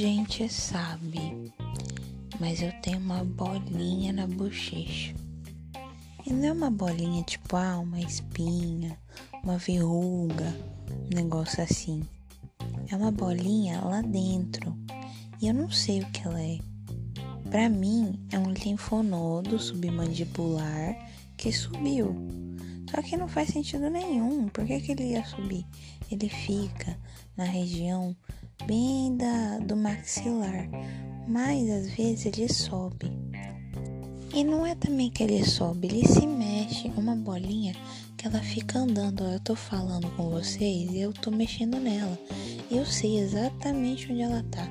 gente sabe, mas eu tenho uma bolinha na bochecha. E não é uma bolinha tipo, ah, uma espinha, uma verruga, um negócio assim. É uma bolinha lá dentro. E eu não sei o que ela é. Para mim, é um linfonodo submandibular que subiu. Só que não faz sentido nenhum. Por que, que ele ia subir? Ele fica na região bem da, do maxilar, mas às vezes ele sobe. E não é também que ele sobe, ele se mexe, uma bolinha que ela fica andando. Eu tô falando com vocês e eu tô mexendo nela. Eu sei exatamente onde ela tá.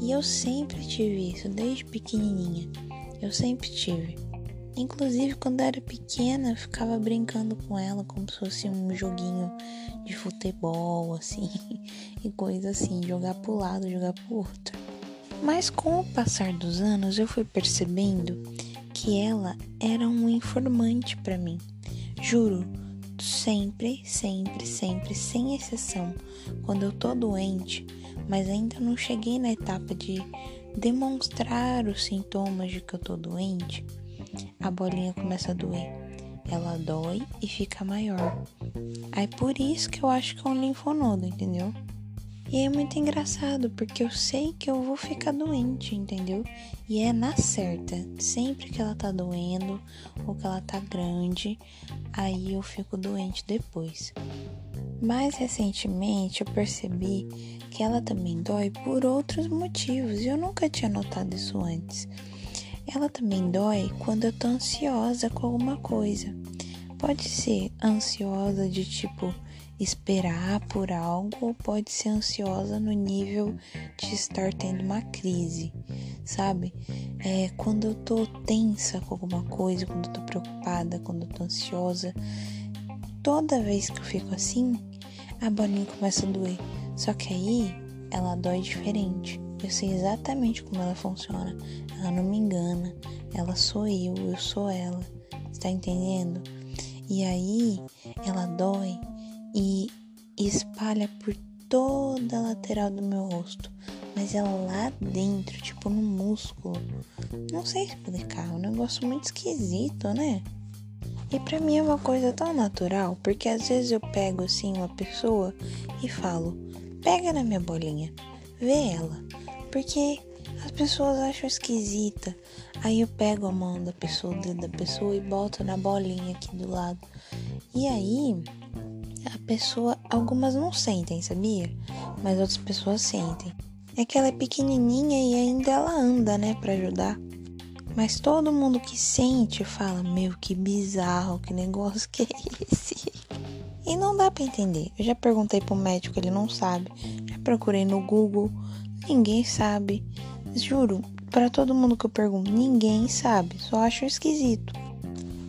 E eu sempre tive isso, desde pequenininha. Eu sempre tive. Inclusive, quando era pequena, eu ficava brincando com ela como se fosse um joguinho de futebol, assim, e coisa assim, jogar pro lado, jogar pro outro. Mas com o passar dos anos, eu fui percebendo que ela era um informante para mim. Juro, sempre, sempre, sempre, sem exceção, quando eu tô doente, mas ainda não cheguei na etapa de demonstrar os sintomas de que eu tô doente, a bolinha começa a doer. Ela dói e fica maior. Aí por isso que eu acho que é um linfonodo, entendeu? E é muito engraçado, porque eu sei que eu vou ficar doente, entendeu? E é na certa. Sempre que ela tá doendo ou que ela tá grande, aí eu fico doente depois. Mais recentemente eu percebi que ela também dói por outros motivos e eu nunca tinha notado isso antes. Ela também dói quando eu tô ansiosa com alguma coisa. Pode ser ansiosa de tipo esperar por algo ou pode ser ansiosa no nível de estar tendo uma crise, sabe? É quando eu tô tensa com alguma coisa, quando eu tô preocupada, quando eu tô ansiosa, toda vez que eu fico assim, a bolinha começa a doer. Só que aí ela dói diferente. Eu sei exatamente como ela funciona. Ela não me engana. Ela sou eu, eu sou ela. Está entendendo? E aí ela dói e espalha por toda a lateral do meu rosto. Mas ela lá dentro, tipo no músculo. Não sei explicar, é um negócio muito esquisito, né? E pra mim é uma coisa tão natural, porque às vezes eu pego assim uma pessoa e falo: pega na minha bolinha, vê ela. Porque as pessoas acham esquisita. Aí eu pego a mão da pessoa, o dedo da pessoa e boto na bolinha aqui do lado. E aí a pessoa, algumas não sentem, sabia? Mas outras pessoas sentem. É que ela é pequenininha e ainda ela anda, né, para ajudar. Mas todo mundo que sente fala: Meu, que bizarro, que negócio que é esse? E não dá para entender. Eu já perguntei pro médico, ele não sabe. Já procurei no Google, ninguém sabe. Juro, para todo mundo que eu pergunto, ninguém sabe. Só acho esquisito.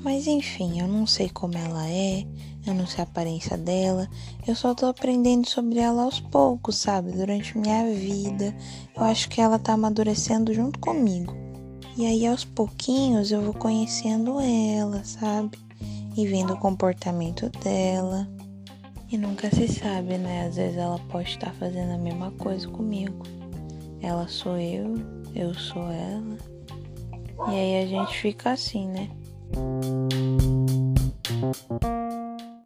Mas enfim, eu não sei como ela é, eu não sei a aparência dela, eu só tô aprendendo sobre ela aos poucos, sabe? Durante minha vida. Eu acho que ela tá amadurecendo junto comigo. E aí aos pouquinhos eu vou conhecendo ela, sabe? E vendo o comportamento dela. E nunca se sabe, né? Às vezes ela pode estar fazendo a mesma coisa comigo. Ela sou eu, eu sou ela. E aí a gente fica assim, né?